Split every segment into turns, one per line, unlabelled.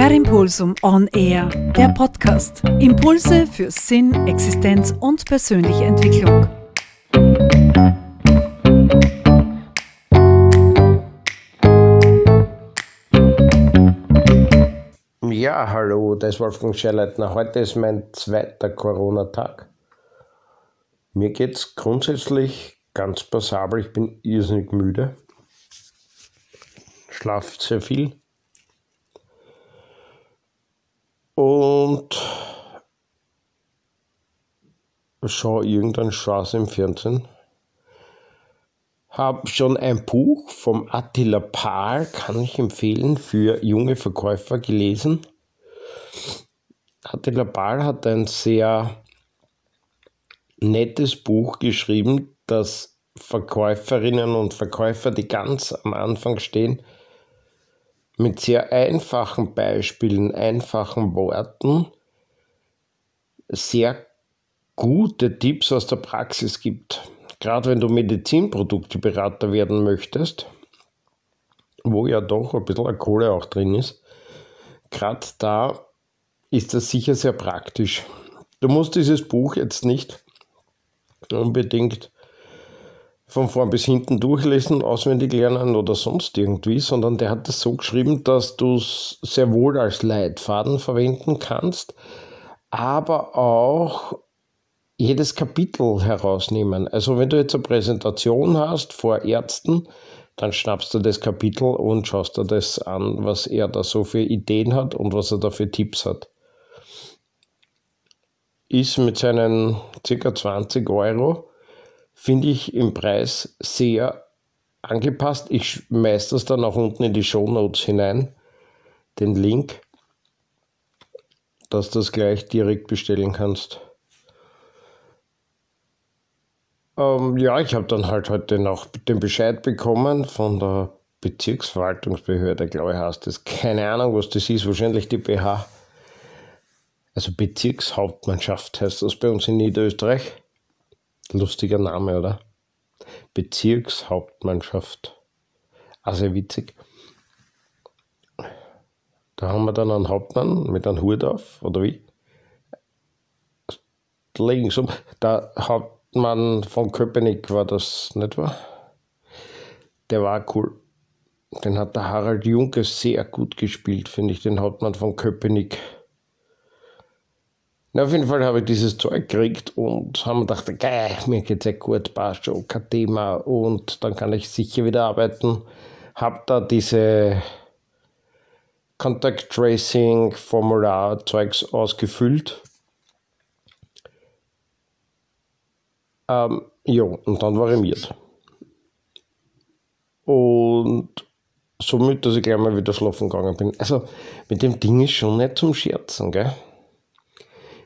Per Impulsum On Air, der Podcast. Impulse für Sinn, Existenz und persönliche Entwicklung.
Ja, hallo, das ist Wolfgang Scherleitner. Heute ist mein zweiter Corona-Tag. Mir geht es grundsätzlich ganz passabel. Ich bin irrsinnig müde. Schlafe sehr viel. Und schaue irgendeinen Straße im Fernsehen. Habe schon ein Buch vom Attila Pahl, kann ich empfehlen, für junge Verkäufer gelesen. Attila Pahl hat ein sehr nettes Buch geschrieben, das Verkäuferinnen und Verkäufer, die ganz am Anfang stehen, mit sehr einfachen Beispielen, einfachen Worten sehr gute Tipps aus der Praxis gibt. Gerade wenn du Medizinprodukteberater werden möchtest, wo ja doch ein bisschen Kohle auch drin ist, gerade da ist das sicher sehr praktisch. Du musst dieses Buch jetzt nicht unbedingt von vorn bis hinten durchlesen, auswendig lernen oder sonst irgendwie, sondern der hat es so geschrieben, dass du es sehr wohl als Leitfaden verwenden kannst, aber auch jedes Kapitel herausnehmen. Also wenn du jetzt eine Präsentation hast vor Ärzten, dann schnappst du das Kapitel und schaust dir das an, was er da so für Ideen hat und was er da für Tipps hat. Ist mit seinen ca. 20 Euro finde ich im Preis sehr angepasst. Ich schmeiße das dann auch unten in die Show Notes hinein, den Link, dass du das gleich direkt bestellen kannst. Ähm, ja, ich habe dann halt heute noch den Bescheid bekommen von der Bezirksverwaltungsbehörde, glaube ich, heißt das. Keine Ahnung, was das ist, wahrscheinlich die BH. Also Bezirkshauptmannschaft heißt das bei uns in Niederösterreich. Lustiger Name, oder? Bezirkshauptmannschaft. Also witzig. Da haben wir dann einen Hauptmann mit einem Hut auf, oder wie? Links um. Der Hauptmann von Köpenick war das, nicht wahr? Der war cool. Den hat der Harald Junke sehr gut gespielt, finde ich, den Hauptmann von Köpenick. Na, auf jeden Fall habe ich dieses Zeug gekriegt und haben gedacht, geil, mir geht's ja gut, passt schon, kein Thema und dann kann ich sicher wieder arbeiten. Habe da diese Contact Tracing Formular Zeugs ausgefüllt. Ähm, ja, und dann war ich miert. Und somit, dass ich gleich mal wieder schlafen gegangen bin. Also, mit dem Ding ist schon nicht zum Scherzen, gell?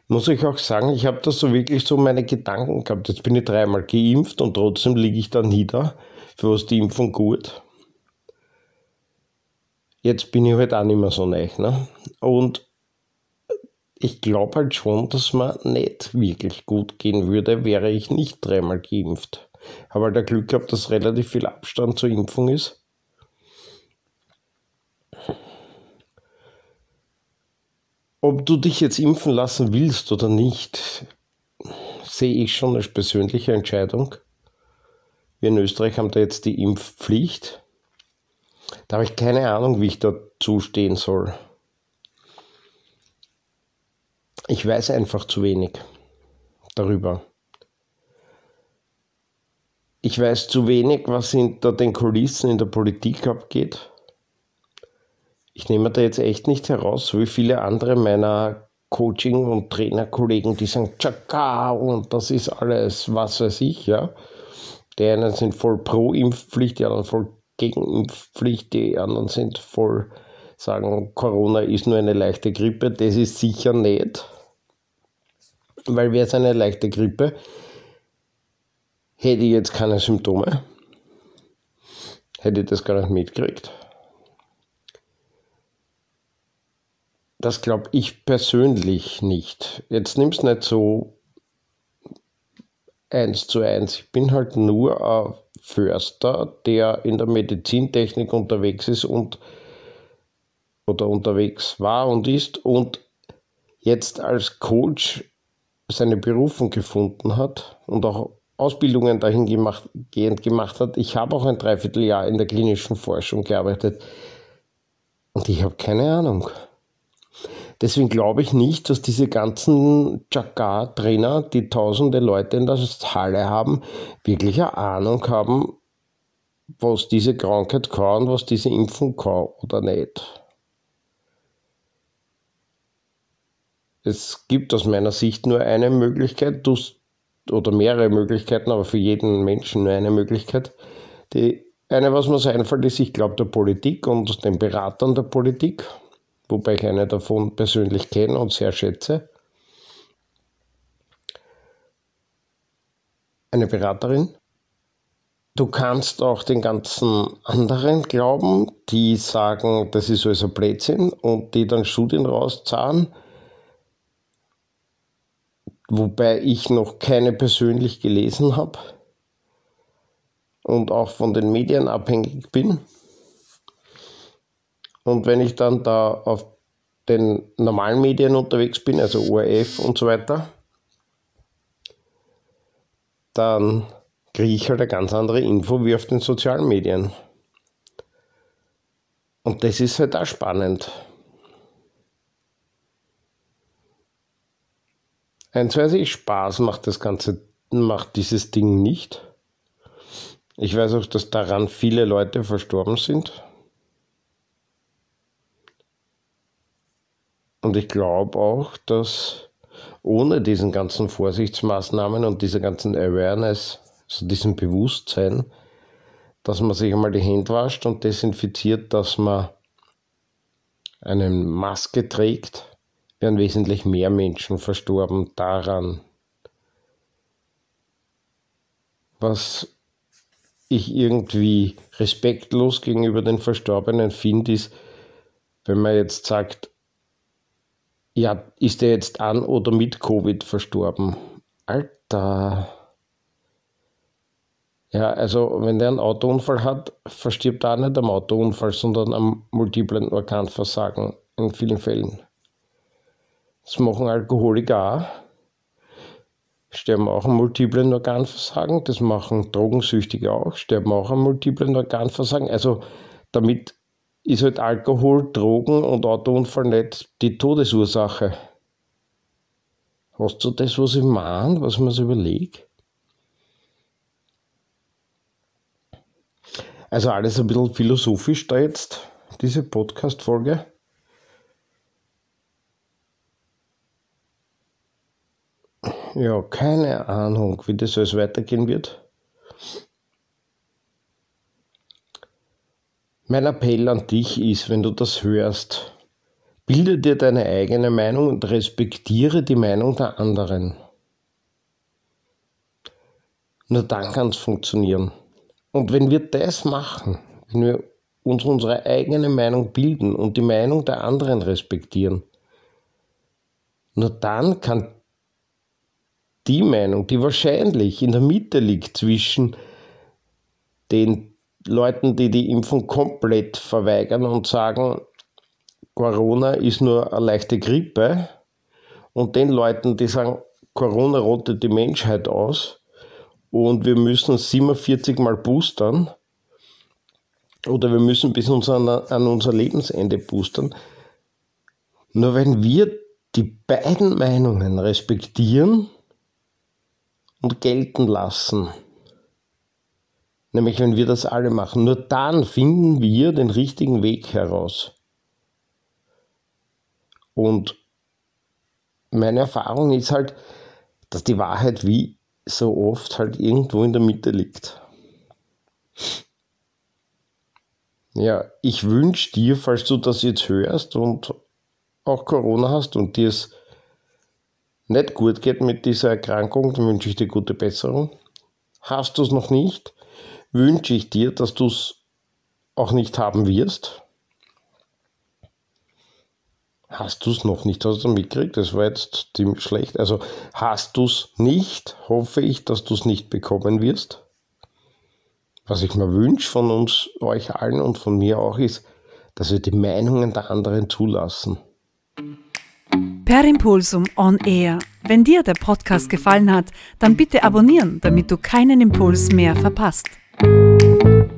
Muss ich auch sagen, ich habe da so wirklich so meine Gedanken gehabt. Jetzt bin ich dreimal geimpft und trotzdem liege ich da nieder. Für was die Impfung gut? Jetzt bin ich halt auch nicht mehr so neu. Ne? Und ich glaube halt schon, dass man nicht wirklich gut gehen würde, wäre ich nicht dreimal geimpft. Habe halt der Glück gehabt, dass relativ viel Abstand zur Impfung ist. Ob du dich jetzt impfen lassen willst oder nicht, sehe ich schon als persönliche Entscheidung. Wir in Österreich haben da jetzt die Impfpflicht. Da habe ich keine Ahnung, wie ich dazu stehen soll. Ich weiß einfach zu wenig darüber. Ich weiß zu wenig, was hinter den Kulissen in der Politik abgeht ich nehme da jetzt echt nicht heraus, wie viele andere meiner Coaching- und Trainerkollegen, die sagen, Tschakka und das ist alles, was weiß ich, ja. Die einen sind voll pro Impfpflicht, die anderen voll gegen Impfpflicht, die anderen sind voll sagen, Corona ist nur eine leichte Grippe. Das ist sicher nicht. Weil wäre es eine leichte Grippe, hätte ich jetzt keine Symptome, hätte ich das gar nicht mitgekriegt. Das glaube ich persönlich nicht. Jetzt nimm es nicht so eins zu eins. Ich bin halt nur ein Förster, der in der Medizintechnik unterwegs ist und oder unterwegs war und ist und jetzt als Coach seine Berufung gefunden hat und auch Ausbildungen dahingehend gemacht hat. Ich habe auch ein Dreivierteljahr in der klinischen Forschung gearbeitet und ich habe keine Ahnung. Deswegen glaube ich nicht, dass diese ganzen Jagar-Trainer, die tausende Leute in der Halle haben, wirklich eine Ahnung haben, was diese Krankheit kann, was diese Impfung kann oder nicht. Es gibt aus meiner Sicht nur eine Möglichkeit, oder mehrere Möglichkeiten, aber für jeden Menschen nur eine Möglichkeit. Die eine, was mir so einfällt, ist, ich glaube der Politik und den Beratern der Politik, wobei ich eine davon persönlich kenne und sehr schätze. Eine Beraterin. Du kannst auch den ganzen anderen glauben, die sagen, das ist alles ein Blödsinn und die dann Studien rauszahlen, wobei ich noch keine persönlich gelesen habe und auch von den Medien abhängig bin. Und wenn ich dann da auf den normalen Medien unterwegs bin, also ORF und so weiter, dann kriege ich halt eine ganz andere Info wie auf den sozialen Medien. Und das ist halt auch spannend. Eins weiß ich, Spaß macht das Ganze, macht dieses Ding nicht. Ich weiß auch, dass daran viele Leute verstorben sind. Und ich glaube auch, dass ohne diesen ganzen Vorsichtsmaßnahmen und diese ganzen Awareness, also diesem Bewusstsein, dass man sich einmal die Hände wascht und desinfiziert, dass man eine Maske trägt, wären wesentlich mehr Menschen verstorben daran. Was ich irgendwie respektlos gegenüber den Verstorbenen finde, ist, wenn man jetzt sagt, ja, ist er jetzt an oder mit Covid verstorben? Alter. Ja, also wenn der einen Autounfall hat, verstirbt er auch nicht am Autounfall, sondern am multiplen Organversagen in vielen Fällen. Das machen Alkoholiker auch. Sterben auch am multiplen Organversagen. Das machen Drogensüchtige auch. Sterben auch am multiplen Organversagen. Also damit ist halt Alkohol, Drogen und Autounfall nicht die Todesursache. Hast du das, was ich meine, was man so überlegt? Also alles ein bisschen philosophisch da jetzt, diese Podcast-Folge. Ja, keine Ahnung, wie das alles weitergehen wird. Mein Appell an dich ist, wenn du das hörst, bilde dir deine eigene Meinung und respektiere die Meinung der anderen. Nur dann kann es funktionieren. Und wenn wir das machen, wenn wir uns unsere eigene Meinung bilden und die Meinung der anderen respektieren, nur dann kann die Meinung, die wahrscheinlich in der Mitte liegt zwischen den Leuten, die die Impfung komplett verweigern und sagen, Corona ist nur eine leichte Grippe, und den Leuten, die sagen, Corona rottet die Menschheit aus und wir müssen 47 Mal boostern oder wir müssen bis an unser Lebensende boostern. Nur wenn wir die beiden Meinungen respektieren und gelten lassen, Nämlich wenn wir das alle machen. Nur dann finden wir den richtigen Weg heraus. Und meine Erfahrung ist halt, dass die Wahrheit wie so oft halt irgendwo in der Mitte liegt. Ja, ich wünsche dir, falls du das jetzt hörst und auch Corona hast und dir es nicht gut geht mit dieser Erkrankung, dann wünsche ich dir gute Besserung. Hast du es noch nicht? Wünsche ich dir, dass du es auch nicht haben wirst. Hast du es noch nicht? Hast du mitgekriegt? Das war jetzt ziemlich schlecht. Also hast du es nicht, hoffe ich, dass du es nicht bekommen wirst. Was ich mir wünsche von uns, euch allen und von mir auch, ist, dass wir die Meinungen der anderen zulassen.
Per Impulsum on Air. Wenn dir der Podcast gefallen hat, dann bitte abonnieren, damit du keinen Impuls mehr verpasst. Thank you.